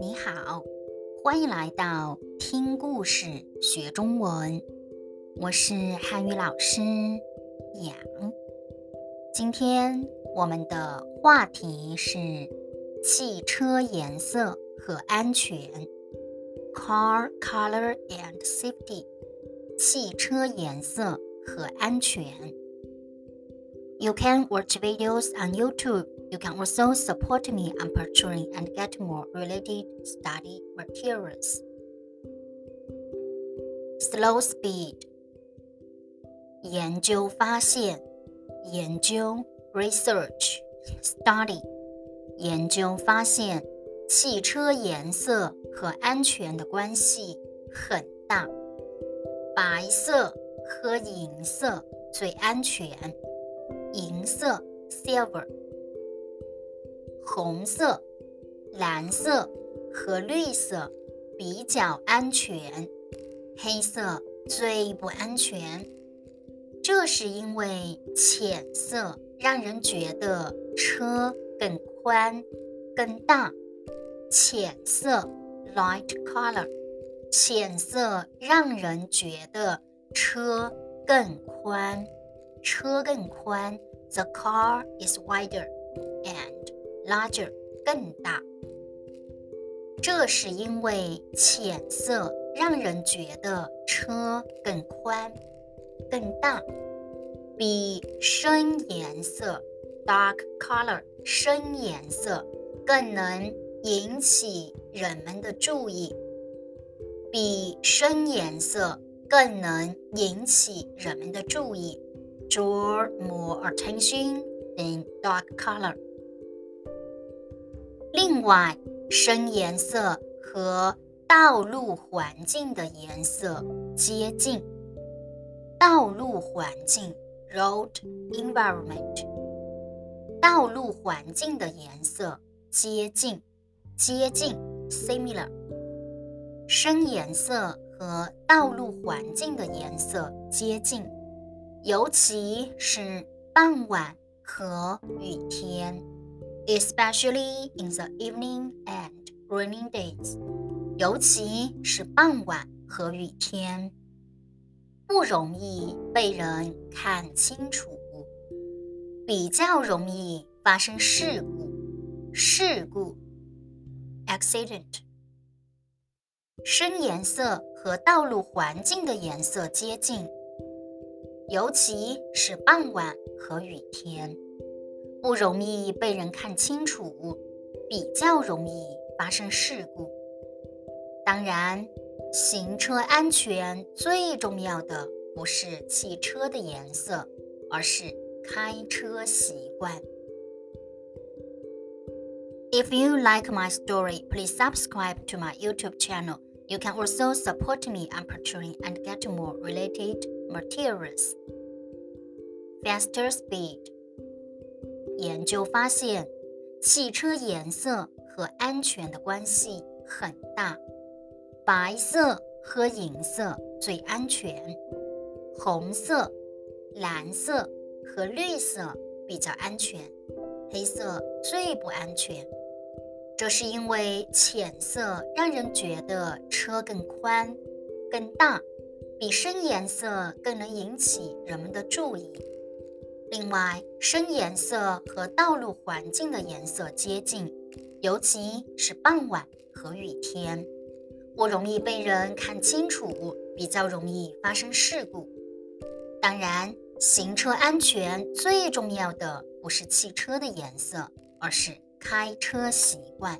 你好，欢迎来到听故事学中文。我是汉语老师杨。今天我们的话题是汽车颜色和安全 （Car Color and Safety）。汽车颜色和安全。You can watch videos on YouTube. You can also support me on Patreon and get more related study materials. Slow speed. 研究发现，研究 research study 研究发现，汽车颜色和安全的关系很大。白色和银色最安全， 银色 silver。红色、蓝色和绿色比较安全，黑色最不安全。这是因为浅色让人觉得车更宽、更大。浅色 （light color），浅色让人觉得车更宽，车更宽。The car is wider and larger，更大。这是因为浅色让人觉得车更宽。更大，比深颜色 （dark color） 深颜色更能引起人们的注意，比深颜色更能引起人们的注意 ，draw more attention than dark color。另外，深颜色和道路环境的颜色接近。道路环境 （road environment），道路环境的颜色接近，接近 （similar）。深颜色和道路环境的颜色接近， 尤其是傍晚和雨天，especially in the evening and rainy days。尤其是傍晚和雨天。不容易被人看清楚，比较容易发生事故。事故 （accident）。深颜色和道路环境的颜色接近，尤其是傍晚和雨天，不容易被人看清楚，比较容易发生事故。当然。行车安全最重要的不是汽车的颜色，而是开车习惯。If you like my story, please subscribe to my YouTube channel. You can also support me on Patreon and get more related materials. Faster speed. 研究发现，汽车颜色和安全的关系很大。白色和银色最安全，红色、蓝色和绿色比较安全，黑色最不安全。这是因为浅色让人觉得车更宽、更大，比深颜色更能引起人们的注意。另外，深颜色和道路环境的颜色接近，尤其是傍晚和雨天。不容易被人看清楚，比较容易发生事故。当然，行车安全最重要的不是汽车的颜色，而是开车习惯。